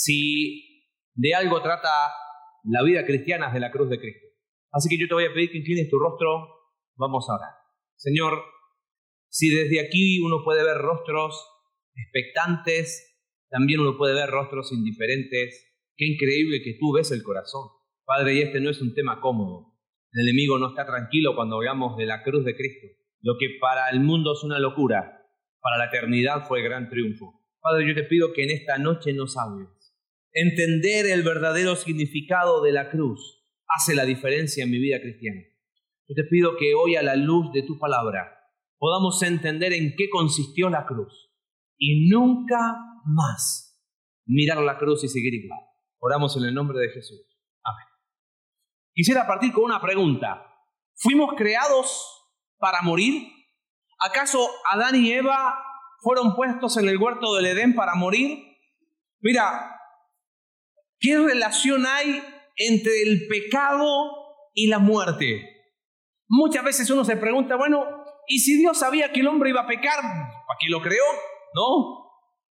si de algo trata la vida cristiana es de la cruz de Cristo. Así que yo te voy a pedir que inclines tu rostro, vamos a orar. Señor, si desde aquí uno puede ver rostros expectantes, también uno puede ver rostros indiferentes, qué increíble que tú ves el corazón. Padre, y este no es un tema cómodo. El enemigo no está tranquilo cuando hablamos de la cruz de Cristo. Lo que para el mundo es una locura, para la eternidad fue gran triunfo. Padre, yo te pido que en esta noche nos hables. Entender el verdadero significado de la cruz hace la diferencia en mi vida cristiana. Yo te pido que hoy a la luz de tu palabra podamos entender en qué consistió la cruz y nunca más mirar la cruz y seguir igual. Oramos en el nombre de Jesús. Amén. Quisiera partir con una pregunta. ¿Fuimos creados para morir? ¿Acaso Adán y Eva fueron puestos en el huerto del Edén para morir? Mira, ¿qué relación hay entre el pecado y la muerte? Muchas veces uno se pregunta, bueno, ¿y si Dios sabía que el hombre iba a pecar? ¿Para qué lo creó? ¿No?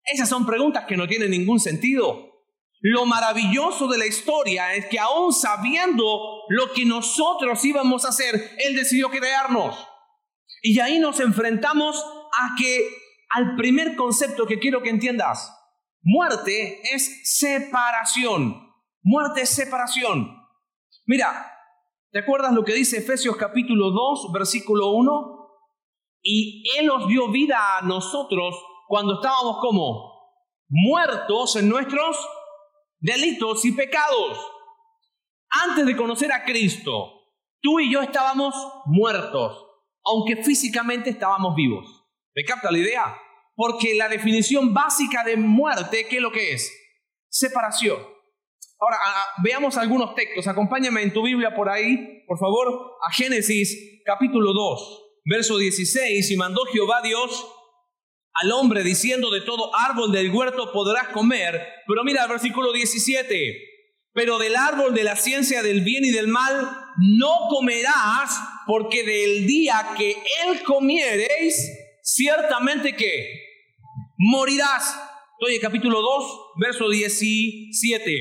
Esas son preguntas que no tienen ningún sentido. Lo maravilloso de la historia es que aún sabiendo lo que nosotros íbamos a hacer, Él decidió crearnos. Y ahí nos enfrentamos a que al primer concepto que quiero que entiendas, muerte es separación. Muerte es separación. Mira, ¿te acuerdas lo que dice Efesios capítulo 2, versículo 1? Y Él nos dio vida a nosotros cuando estábamos como muertos en nuestros delitos y pecados. Antes de conocer a Cristo, tú y yo estábamos muertos aunque físicamente estábamos vivos. ¿Me capta la idea? Porque la definición básica de muerte, ¿qué es lo que es? Separación. Ahora, veamos algunos textos. Acompáñame en tu Biblia por ahí, por favor, a Génesis capítulo 2, verso 16. Y mandó Jehová Dios al hombre diciendo, de todo árbol del huerto podrás comer. Pero mira el versículo 17 pero del árbol de la ciencia del bien y del mal no comerás, porque del día que él comiereis, ciertamente que morirás. Oye, capítulo 2, verso 17.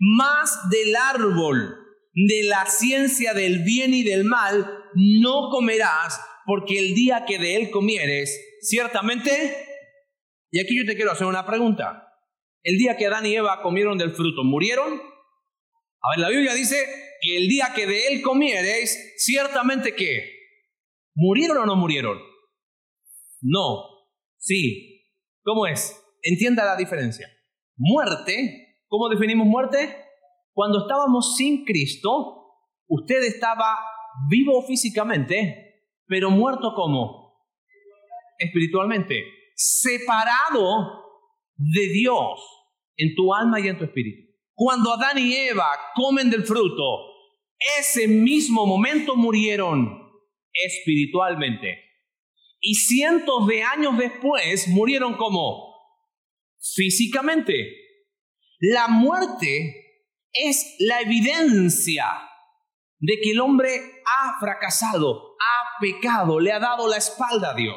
Más del árbol de la ciencia del bien y del mal no comerás, porque el día que de él comieres, ciertamente... Y aquí yo te quiero hacer una pregunta. El día que Adán y Eva comieron del fruto, ¿murieron? A ver, la Biblia dice que el día que de él comiereis, ciertamente que, ¿murieron o no murieron? No, sí. ¿Cómo es? Entienda la diferencia. Muerte, ¿cómo definimos muerte? Cuando estábamos sin Cristo, usted estaba vivo físicamente, pero muerto como? Espiritualmente, separado de Dios en tu alma y en tu espíritu. Cuando Adán y Eva comen del fruto, ese mismo momento murieron espiritualmente. Y cientos de años después murieron como físicamente. La muerte es la evidencia de que el hombre ha fracasado, ha pecado, le ha dado la espalda a Dios.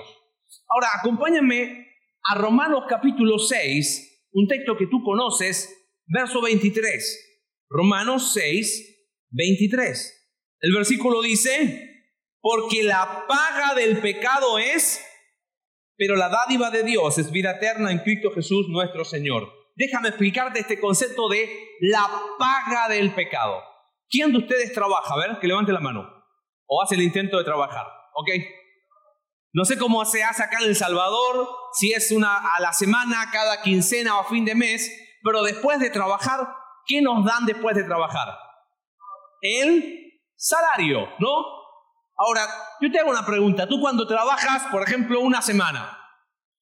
Ahora, acompáñame a Romanos capítulo 6, un texto que tú conoces, verso 23. Romanos 6, 23. El versículo dice, porque la paga del pecado es, pero la dádiva de Dios es vida eterna en Cristo Jesús nuestro Señor. Déjame explicarte este concepto de la paga del pecado. ¿Quién de ustedes trabaja? A ver, que levante la mano. O hace el intento de trabajar. ¿Ok? No sé cómo se hace acá en El Salvador, si es una a la semana, cada quincena o a fin de mes, pero después de trabajar, ¿qué nos dan después de trabajar? El salario, ¿no? Ahora, yo te hago una pregunta. Tú cuando trabajas, por ejemplo, una semana,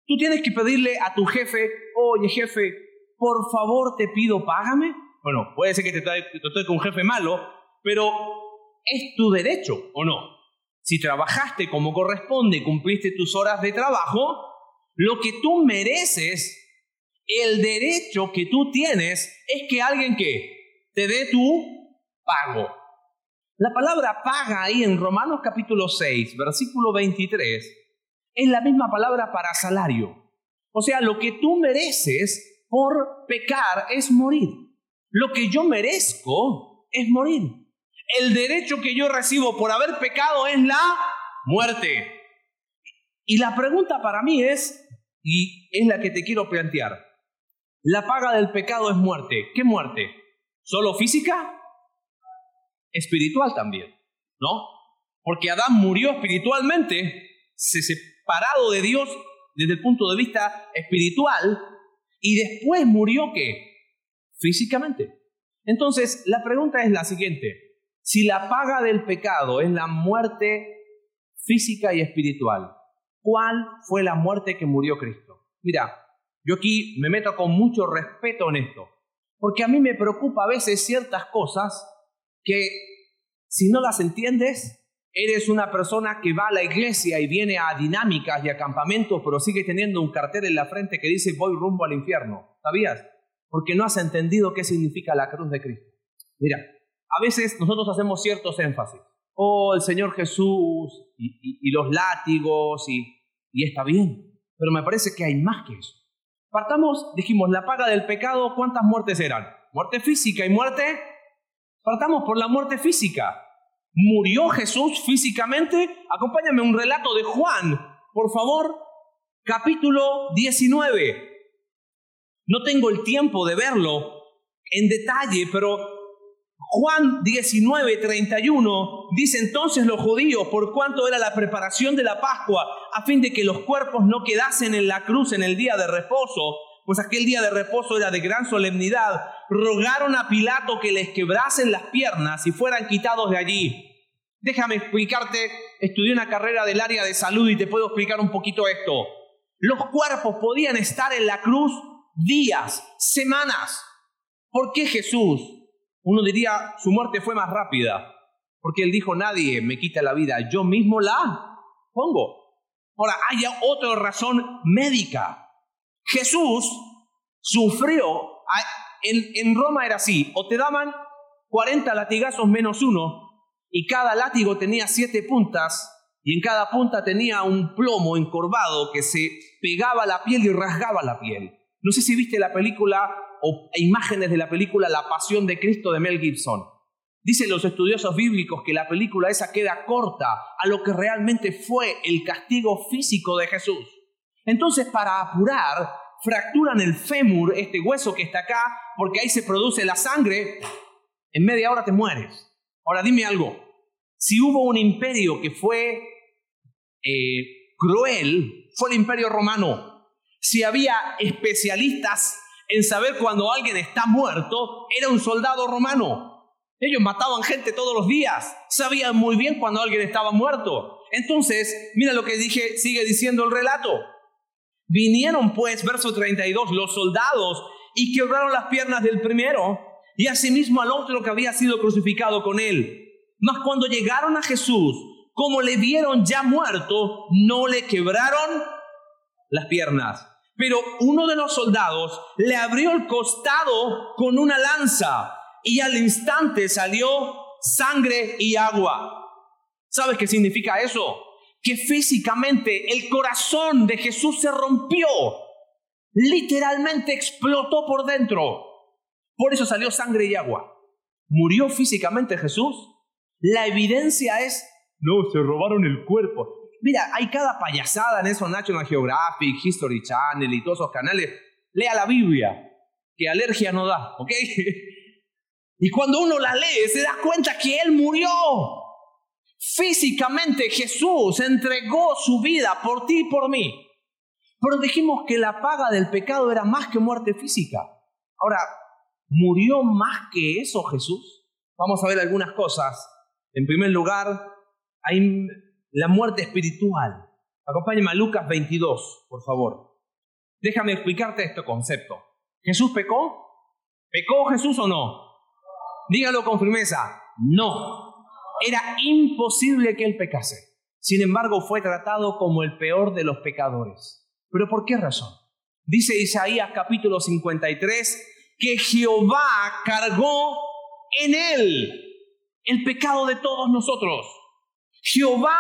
tú tienes que pedirle a tu jefe, oye jefe, por favor te pido, págame. Bueno, puede ser que te toque un jefe malo, pero es tu derecho, ¿o no? Si trabajaste como corresponde cumpliste tus horas de trabajo, lo que tú mereces el derecho que tú tienes es que alguien que te dé tu pago. La palabra paga ahí en Romanos capítulo 6, versículo 23, es la misma palabra para salario. O sea, lo que tú mereces por pecar es morir. Lo que yo merezco es morir. El derecho que yo recibo por haber pecado es la muerte. Y la pregunta para mí es, y es la que te quiero plantear, la paga del pecado es muerte. ¿Qué muerte? ¿Solo física? Espiritual también, ¿no? Porque Adán murió espiritualmente, se separado de Dios desde el punto de vista espiritual, y después murió qué? Físicamente. Entonces, la pregunta es la siguiente. Si la paga del pecado es la muerte física y espiritual, ¿cuál fue la muerte que murió Cristo? Mira, yo aquí me meto con mucho respeto en esto, porque a mí me preocupa a veces ciertas cosas que si no las entiendes, eres una persona que va a la iglesia y viene a dinámicas y a campamentos, pero sigue teniendo un cartel en la frente que dice voy rumbo al infierno. ¿Sabías? Porque no has entendido qué significa la cruz de Cristo. Mira, a veces nosotros hacemos ciertos énfasis. Oh, el Señor Jesús y, los látigos y, y está bien. Pero me parece que hay más que eso. Partamos, dijimos, la paga del pecado, ¿cuántas muertes eran? Muerte física y muerte. Partamos por la muerte física. ¿Murió Jesús físicamente? Acompáñame un relato de Juan, por favor, capítulo 19. No tengo el tiempo de verlo en detalle, pero Juan 19, 31 dice entonces los judíos, por cuanto era la preparación de la Pascua, a fin de que los cuerpos no quedasen en la cruz en el día de reposo, pues aquel día de reposo era de gran solemnidad, rogaron a Pilato que les quebrasen las piernas y fueran quitados de allí. Déjame explicarte, estudié una carrera del área de salud y te puedo explicar un poquito esto. Los cuerpos podían estar en la cruz días, semanas. ¿Por qué Jesús uno diría, su muerte fue más rápida, porque él dijo, nadie me quita la vida, yo mismo la pongo. Ahora, hay otra razón médica. Jesús sufrió, en, Roma era así, o te daban 40 latigazos menos uno, y cada látigo tenía siete puntas, y en cada punta tenía un plomo encorvado que se pegaba a la piel y rasgaba la piel. No sé si viste la película o imágenes de la película La Pasión de Cristo de Mel Gibson. Dicen los estudiosos bíblicos que la película esa queda corta a lo que realmente fue el castigo físico de Jesús. Entonces, para apurar, fracturan el fémur, este hueso que está acá, porque ahí se produce la sangre. En media hora te mueres. Ahora dime algo. Si hubo un imperio que fue eh, cruel, fue el imperio romano si había especialistas en saber cuando alguien está muerto, era un soldado romano. Ellos mataban gente todos los días, sabían muy bien cuando alguien estaba muerto. Entonces, mira lo que dije, sigue diciendo el relato. Vinieron pues, verso 32, los soldados y quebraron las piernas del primero y asimismo al otro que había sido crucificado con él. Mas cuando llegaron a Jesús, como le vieron ya muerto, no le quebraron las piernas. Pero uno de los soldados le abrió el costado con una lanza y al instante salió sangre y agua. ¿Sabes qué significa eso? Que físicamente el corazón de Jesús se rompió. Literalmente explotó por dentro. Por eso salió sangre y agua. ¿Murió físicamente Jesús? La evidencia es, no, se robaron el cuerpo. Mira, hay cada payasada en eso, National Geographic, History Channel y todos esos canales. Lea la Biblia, que alergia no da, ¿ok? Y cuando uno la lee, se da cuenta que Él murió. Físicamente Jesús entregó su vida por ti y por mí. Pero dijimos que la paga del pecado era más que muerte física. Ahora, ¿murió más que eso Jesús? Vamos a ver algunas cosas. En primer lugar, hay la muerte espiritual. Acompáñame a Lucas 22, por favor. Déjame explicarte este concepto. ¿Jesús pecó? ¿Pecó Jesús o no? Dígalo con firmeza. No. Era imposible que él pecase. Sin embargo, fue tratado como el peor de los pecadores. ¿Pero por qué razón? Dice Isaías capítulo 53 que Jehová cargó en él el pecado de todos nosotros. Jehová,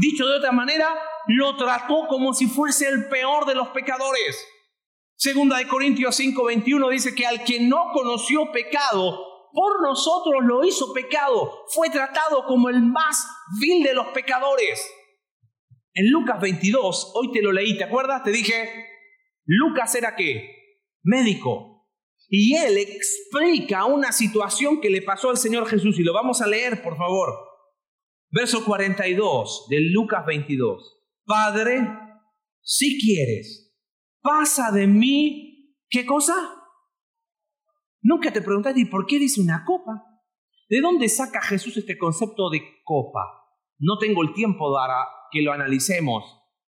dicho de otra manera, lo trató como si fuese el peor de los pecadores. Segunda de Corintios 5:21 dice que al que no conoció pecado, por nosotros lo hizo pecado, fue tratado como el más vil de los pecadores. En Lucas 22, hoy te lo leí, ¿te acuerdas? Te dije, Lucas era qué? Médico. Y él explica una situación que le pasó al Señor Jesús y lo vamos a leer, por favor. Verso 42 de Lucas 22. Padre, si quieres, pasa de mí, ¿qué cosa? Nunca te preguntaste, ¿y por qué dice una copa? ¿De dónde saca Jesús este concepto de copa? No tengo el tiempo para que lo analicemos.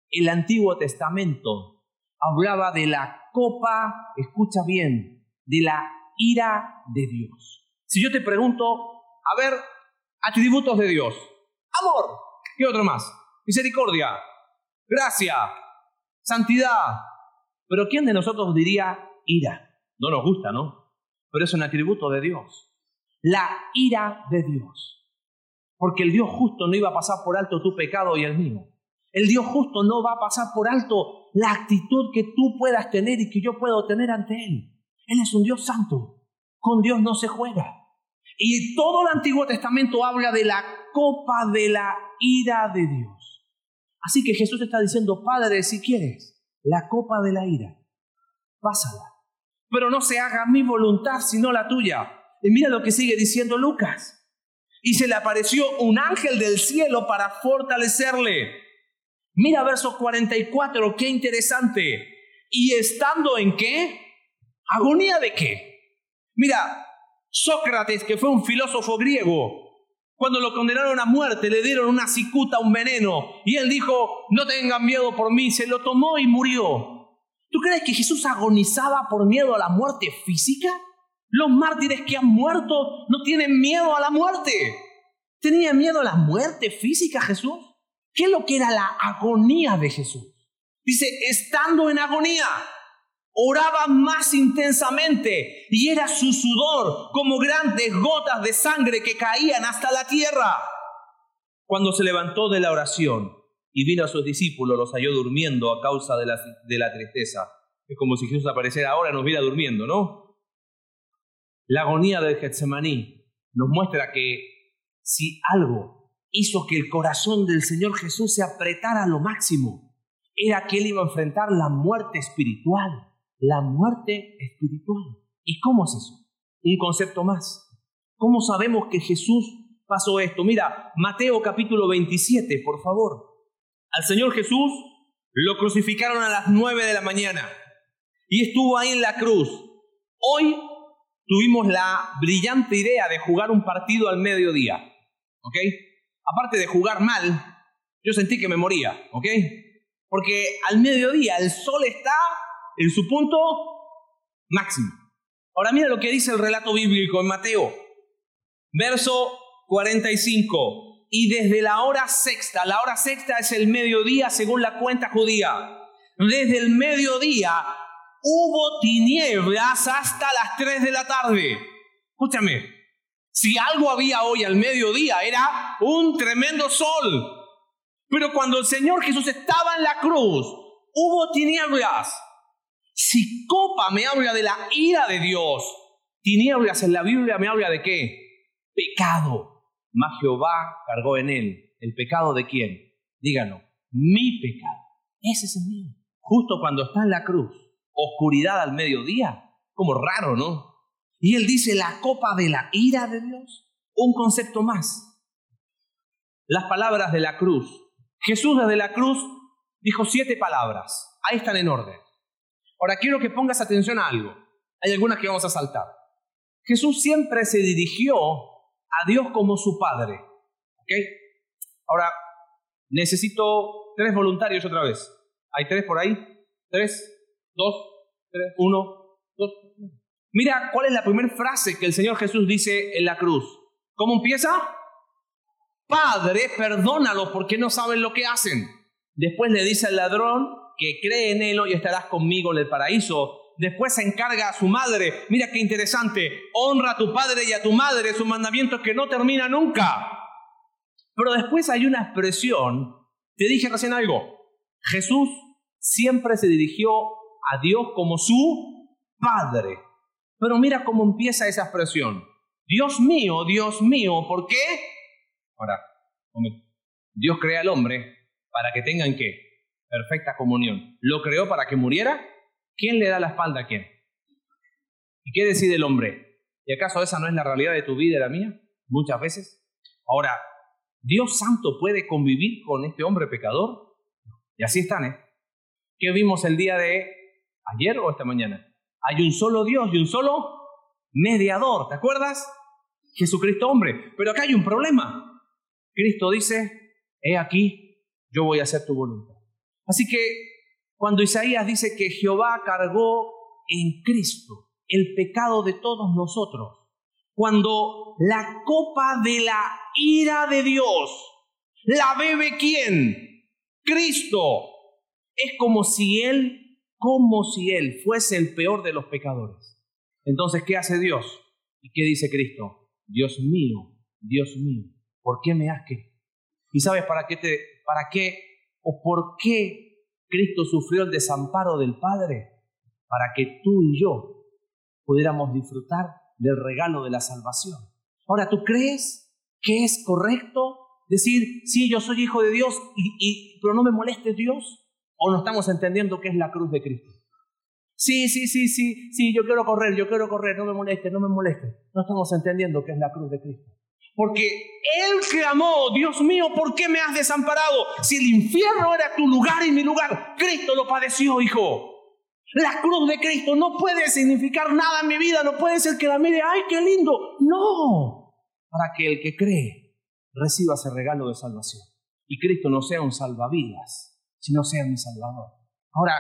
El Antiguo Testamento hablaba de la copa, escucha bien, de la ira de Dios. Si yo te pregunto, a ver, atributos de Dios. Amor. ¿Qué otro más? Misericordia. Gracia. Santidad. Pero ¿quién de nosotros diría ira? No nos gusta, ¿no? Pero es un atributo de Dios. La ira de Dios. Porque el Dios justo no iba a pasar por alto tu pecado y el mío. El Dios justo no va a pasar por alto la actitud que tú puedas tener y que yo puedo tener ante Él. Él es un Dios santo. Con Dios no se juega. Y todo el Antiguo Testamento habla de la copa de la ira de Dios. Así que Jesús está diciendo, Padre, si quieres, la copa de la ira, pásala pero no se haga mi voluntad sino la tuya. Y mira lo que sigue diciendo Lucas. Y se le apareció un ángel del cielo para fortalecerle. Mira verso 44, qué interesante. ¿Y estando en qué? ¿Agonía de qué? Mira, Sócrates, que fue un filósofo griego, cuando lo condenaron a muerte, le dieron una cicuta, un veneno, y él dijo, no tengan miedo por mí, se lo tomó y murió. ¿Tú crees que Jesús agonizaba por miedo a la muerte física? Los mártires que han muerto no tienen miedo a la muerte. ¿Tenía miedo a la muerte física Jesús? ¿Qué es lo que era la agonía de Jesús? Dice, estando en agonía, oraba más intensamente y era su sudor como grandes gotas de sangre que caían hasta la tierra. Cuando se levantó de la oración, y vino a sus discípulos, los halló durmiendo a causa de la, de la tristeza. Es como si Jesús apareciera ahora y nos viera durmiendo, ¿no? La agonía del Getsemaní nos muestra que si algo hizo que el corazón del Señor Jesús se apretara a lo máximo, era que él iba a enfrentar la muerte espiritual, la muerte espiritual. ¿Y cómo es eso? Un concepto más. ¿Cómo sabemos que Jesús pasó esto? Mira, Mateo capítulo 27, por favor. Al Señor Jesús lo crucificaron a las nueve de la mañana y estuvo ahí en la cruz. Hoy tuvimos la brillante idea de jugar un partido al mediodía. ¿Ok? Aparte de jugar mal, yo sentí que me moría. ¿Ok? Porque al mediodía el sol está en su punto máximo. Ahora mira lo que dice el relato bíblico en Mateo, verso 45 y desde la hora sexta, la hora sexta es el mediodía según la cuenta judía, desde el mediodía hubo tinieblas hasta las 3 de la tarde. Escúchame, si algo había hoy al mediodía era un tremendo sol. Pero cuando el Señor Jesús estaba en la cruz, hubo tinieblas. Si copa me habla de la ira de Dios, tinieblas en la Biblia me habla de qué? Pecado. Mas Jehová cargó en él el pecado de quién? Díganos, mi pecado. Ese es el mío. Justo cuando está en la cruz, oscuridad al mediodía, como raro, ¿no? Y él dice la copa de la ira de Dios. Un concepto más. Las palabras de la cruz. Jesús desde la cruz dijo siete palabras. Ahí están en orden. Ahora quiero que pongas atención a algo. Hay algunas que vamos a saltar. Jesús siempre se dirigió a Dios como su Padre. Ahora, necesito tres voluntarios otra vez. ¿Hay tres por ahí? ¿Tres? ¿Dos? ¿Tres? ¿Uno? ¿Dos? Mira cuál es la primera frase que el Señor Jesús dice en la cruz. ¿Cómo empieza? Padre, perdónalos porque no saben lo que hacen. Después le dice al ladrón que cree en él y estarás conmigo en el paraíso después se encarga a su madre. Mira qué interesante. Honra a tu padre y a tu madre, es un mandamiento que no termina nunca. Pero después hay una expresión. Te dije recién algo. Jesús siempre se dirigió a Dios como su Padre. Pero mira cómo empieza esa expresión. Dios mío, Dios mío, ¿por qué? Ahora, Dios crea al hombre para que tengan qué? Perfecta comunión. ¿Lo creó para que muriera? ¿Quién le da la espalda a quién? ¿Y qué decide el hombre? ¿Y acaso esa no es la realidad de tu vida y la mía? Muchas veces. Ahora, ¿Dios santo puede convivir con este hombre pecador? Y así están, ¿eh? ¿Qué vimos el día de ayer o esta mañana? Hay un solo Dios y un solo mediador, ¿te acuerdas? Jesucristo hombre. Pero acá hay un problema. Cristo dice, he aquí, yo voy a hacer tu voluntad. Así que cuando Isaías dice que Jehová cargó en Cristo el pecado de todos nosotros, cuando la copa de la ira de Dios la bebe quién? Cristo. Es como si Él, como si Él fuese el peor de los pecadores. Entonces, ¿qué hace Dios? ¿Y qué dice Cristo? Dios mío, Dios mío, ¿por qué me has que? ¿Y sabes para qué te, para qué o por qué Cristo sufrió el desamparo del Padre? Para que tú y yo pudiéramos disfrutar del regalo de la salvación. Ahora, ¿tú crees que es correcto decir, sí, yo soy hijo de Dios, y, pero no me moleste Dios? ¿O no estamos entendiendo qué es la cruz de Cristo? Sí, sí, sí, sí, sí, yo quiero correr, yo quiero correr, no me moleste, no me moleste. No estamos entendiendo qué es la cruz de Cristo. Porque Él clamó, Dios mío, ¿por qué me has desamparado? Si el infierno era tu lugar y mi lugar, Cristo lo padeció, hijo. La cruz de Cristo no puede significar nada en mi vida, no puede ser que la mire, ay, qué lindo. No, para que el que cree reciba ese regalo de salvación. Y Cristo no sea un salvavidas, sino sea mi salvador. Ahora,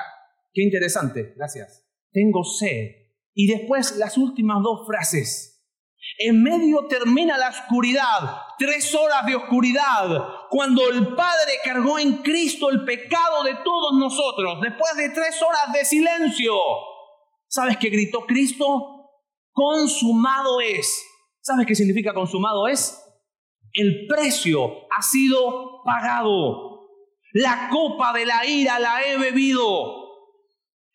Qué interesante, gracias. Tengo sed. Y después las últimas dos frases. En medio termina la oscuridad, tres horas de oscuridad, cuando el Padre cargó en Cristo el pecado de todos nosotros, después de tres horas de silencio. ¿Sabes qué gritó Cristo? Consumado es. ¿Sabes qué significa consumado es? El precio ha sido pagado. La copa de la ira la he bebido.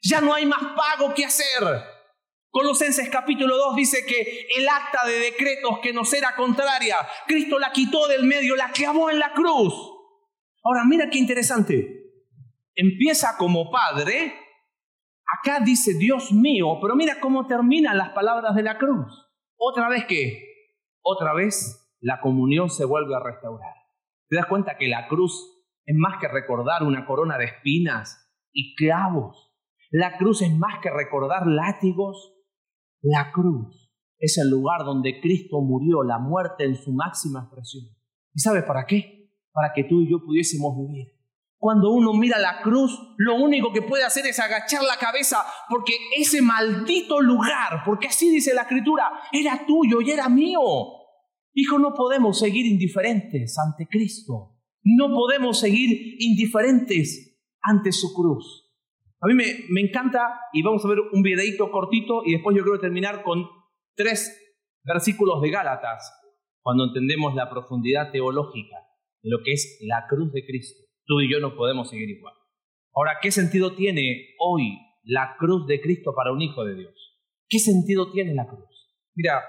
Ya no hay más pago que hacer. Colosenses capítulo 2 dice que el acta de decretos que nos era contraria, Cristo la quitó del medio, la clavó en la cruz. Ahora mira qué interesante. Empieza como padre, acá dice Dios mío, pero mira cómo terminan las palabras de la cruz. Otra vez que, otra vez la comunión se vuelve a restaurar. ¿Te das cuenta que la cruz es más que recordar una corona de espinas y clavos? La cruz es más que recordar látigos. La cruz es el lugar donde Cristo murió, la muerte en su máxima expresión. ¿Y sabes para qué? Para que tú y yo pudiésemos vivir. Cuando uno mira la cruz, lo único que puede hacer es agachar la cabeza porque ese maldito lugar, porque así dice la escritura, era tuyo y era mío. Hijo, no podemos seguir indiferentes ante Cristo. No podemos seguir indiferentes ante su cruz. A mí me, encanta, y vamos a ver un videito cortito, y después yo quiero terminar con tres versículos de Gálatas, cuando entendemos la profundidad teológica de lo que es la cruz de Cristo. Tú y yo no podemos seguir igual. Ahora, ¿qué sentido tiene hoy la cruz de Cristo para un hijo de Dios? ¿Qué sentido tiene la cruz? Mira,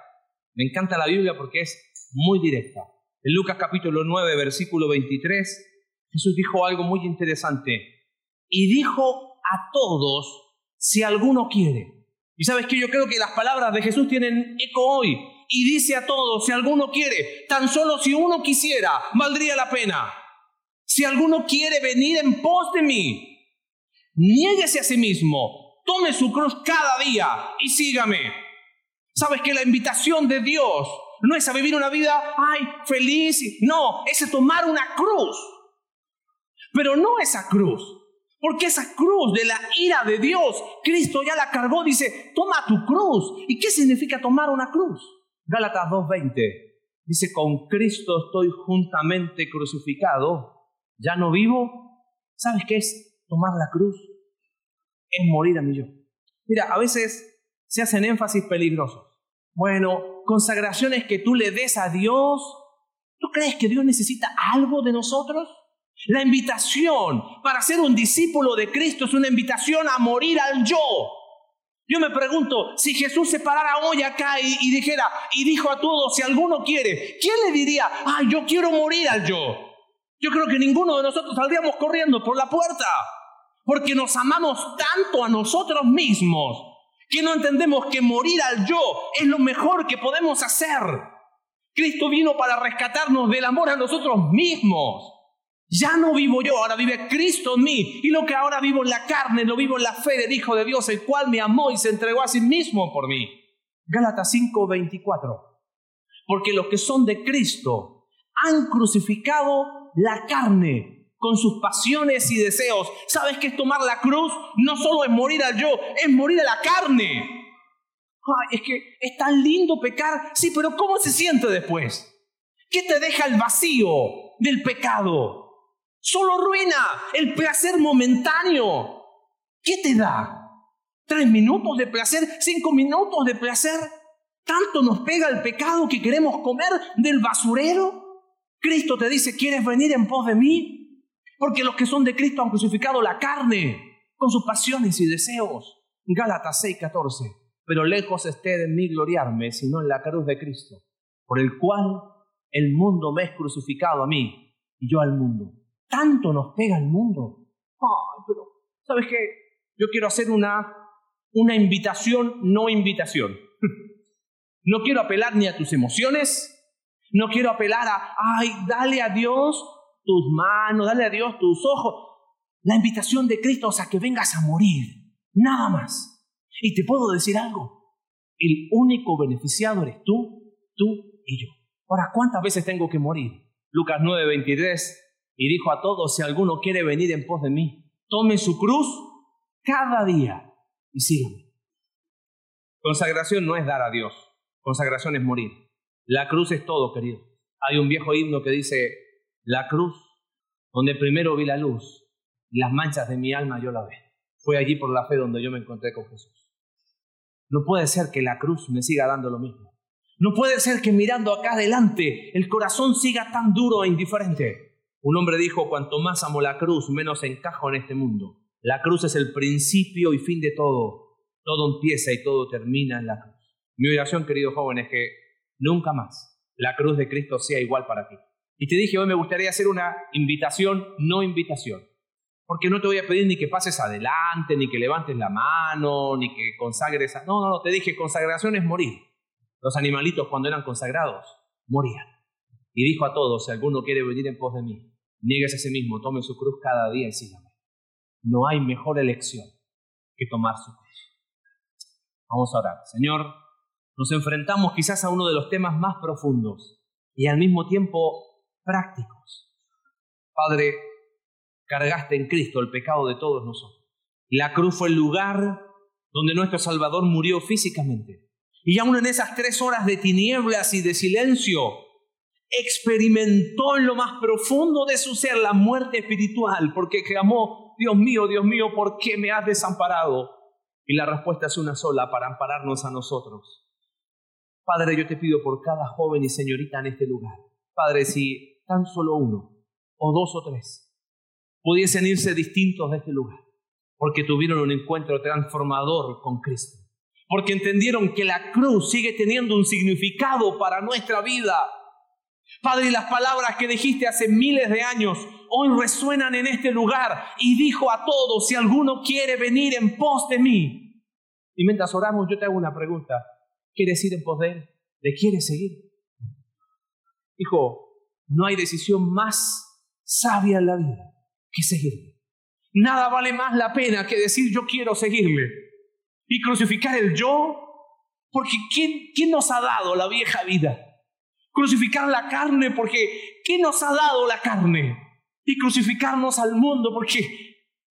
me encanta la Biblia porque es muy directa. En Lucas capítulo 9, versículo 23, Jesús dijo algo muy interesante. Y dijo a todos si alguno quiere. Y sabes que yo creo que las palabras de Jesús tienen eco hoy. Y dice a todos, si alguno quiere, tan solo si uno quisiera, valdría la pena. Si alguno quiere venir en pos de mí, niéguese a sí mismo, tome su cruz cada día y sígame. Sabes que la invitación de Dios no es a vivir una vida, ay, feliz, no, es a tomar una cruz. Pero no esa cruz porque esa cruz de la ira de Dios, Cristo ya la cargó, dice, toma tu cruz. ¿Y qué significa tomar una cruz? Gálatas 2.20 dice, con Cristo estoy juntamente crucificado, ya no vivo. ¿Sabes qué es tomar la cruz? Es morir a mí yo. Mira, a veces se hacen énfasis peligrosos. Bueno, consagraciones que tú le des a Dios. ¿Tú crees que Dios necesita algo de nosotros? La invitación para ser un discípulo de Cristo es una invitación a morir al yo. Yo me pregunto, si Jesús se parara hoy acá y, dijera, y dijo a todos, si alguno quiere, ¿quién le diría, ah, yo quiero morir al yo? Yo creo que ninguno de nosotros saldríamos corriendo por la puerta, porque nos amamos tanto a nosotros mismos, que no entendemos que morir al yo es lo mejor que podemos hacer. Cristo vino para rescatarnos del amor a nosotros mismos. Ya no vivo yo, ahora vive Cristo en mí. Y lo que ahora vivo en la carne, lo vivo en la fe del Hijo de Dios, el cual me amó y se entregó a sí mismo por mí. Gálatas 5:24. Porque los que son de Cristo han crucificado la carne con sus pasiones y deseos. ¿Sabes qué es tomar la cruz? No solo es morir al yo, es morir a la carne. Ay, es que es tan lindo pecar. Sí, pero ¿cómo se siente después? ¿Qué te deja el vacío del pecado? Solo ruina el placer momentáneo. ¿Qué te da? ¿Tres minutos de placer? ¿Cinco minutos de placer? ¿Tanto nos pega el pecado que queremos comer del basurero? Cristo te dice, ¿quieres venir en pos de mí? Porque los que son de Cristo han crucificado la carne con sus pasiones y deseos. Gálatas 6:14. Pero lejos esté de mí gloriarme, sino en la cruz de Cristo, por el cual el mundo me es crucificado a mí y yo al mundo tanto nos pega el mundo. Ay, pero, ¿sabes qué? Yo quiero hacer una, una invitación, no invitación. no quiero apelar ni a tus emociones, no quiero apelar a, ay, dale a Dios tus manos, dale a Dios tus ojos. La invitación de Cristo es a que vengas a morir, nada más. Y te puedo decir algo, el único beneficiado eres tú, tú y yo. Ahora, ¿cuántas veces tengo que morir? Lucas 9, 23 y dijo a todos, si alguno quiere venir en pos de mí, tome su cruz cada día y sígame. Consagración no es dar a Dios, consagración es morir. La cruz es todo, querido. Hay un viejo himno que dice, la cruz, donde primero vi la luz, y las manchas de mi alma yo la ve. Fue allí por la fe donde yo me encontré con Jesús. No puede ser que la cruz me siga dando lo mismo. No puede ser que mirando acá adelante el corazón siga tan duro e indiferente. Un hombre dijo, cuanto más amo la cruz, menos encajo en este mundo. La cruz es el principio y fin de todo. Todo empieza y todo termina en la cruz. Mi oración, querido joven, es que nunca más la cruz de Cristo sea igual para ti. Y te dije, hoy me gustaría hacer una invitación, no invitación. Porque no te voy a pedir ni que pases adelante, ni que levantes la mano, ni que consagres. A... No, no, no, te dije, consagración es morir. Los animalitos cuando eran consagrados, morían. Y dijo a todos, si alguno quiere venir en pos de mí, niegues a sí mismo, tome su cruz cada día y sígame. No hay mejor elección que tomar su cruz. Vamos a orar. Señor, nos enfrentamos quizás a uno de los temas más profundos y al mismo tiempo prácticos. Padre, cargaste en Cristo el pecado de todos nosotros. La cruz fue el lugar donde nuestro Salvador murió físicamente. Y aún en esas tres horas de tinieblas y de silencio, experimentó en lo más profundo de su ser la muerte espiritual, porque clamó, Dios mío, Dios mío, ¿por qué me has desamparado? Y la respuesta es una sola, para ampararnos a nosotros. Padre, yo te pido por cada joven y señorita en este lugar. Padre, si tan solo uno, o dos o tres, pudiesen irse distintos de este lugar, porque tuvieron un encuentro transformador con Cristo, porque entendieron que la cruz sigue teniendo un significado para nuestra vida, Padre, las palabras que dijiste hace miles de años hoy resuenan en este lugar y dijo a todos, si alguno quiere venir en pos de mí. Y mientras oramos, yo te hago una pregunta. ¿Quieres ir en pos de él? ¿Le quieres seguir? Hijo, no hay decisión más sabia en la vida que seguirle. Nada vale más la pena que decir yo quiero seguirle y crucificar el yo, porque ¿quién, quién nos ha dado la vieja vida? Crucificar la carne porque ¿qué nos ha dado la carne? Y crucificarnos al mundo porque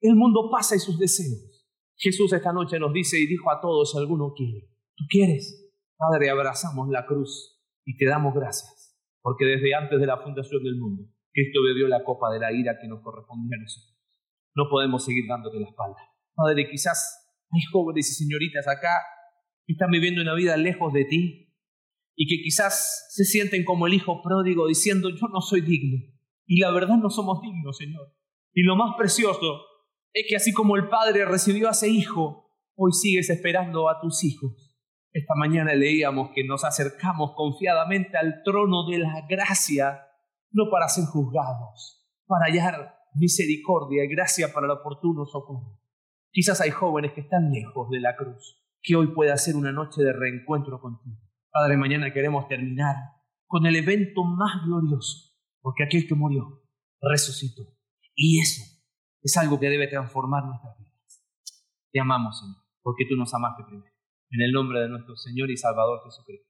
el mundo pasa y sus deseos. Jesús esta noche nos dice y dijo a todos, si alguno quiere, ¿tú quieres? Padre, abrazamos la cruz y te damos gracias, porque desde antes de la fundación del mundo, Cristo bebió la copa de la ira que nos correspondía a nosotros. No podemos seguir dándote la espalda. Padre, quizás hay jóvenes y señoritas acá que están viviendo una vida lejos de ti, y que quizás se sienten como el hijo pródigo diciendo, yo no soy digno, Y la verdad no somos dignos, Señor. Y lo más precioso es que así como el Padre recibió a ese Hijo, hoy sigues esperando a tus hijos. Esta mañana leíamos que nos acercamos confiadamente al trono de la gracia, no para ser juzgados, para hallar misericordia y gracia para el oportuno socorro. Quizás hay jóvenes que están lejos de la cruz, que hoy pueda ser una noche de reencuentro contigo. Padre, mañana queremos terminar con el evento más glorioso, porque aquel que murió resucitó. Y eso es algo que debe transformar nuestras vidas. Te amamos, Señor, porque tú nos amaste primero. En el nombre de nuestro Señor y Salvador Jesucristo.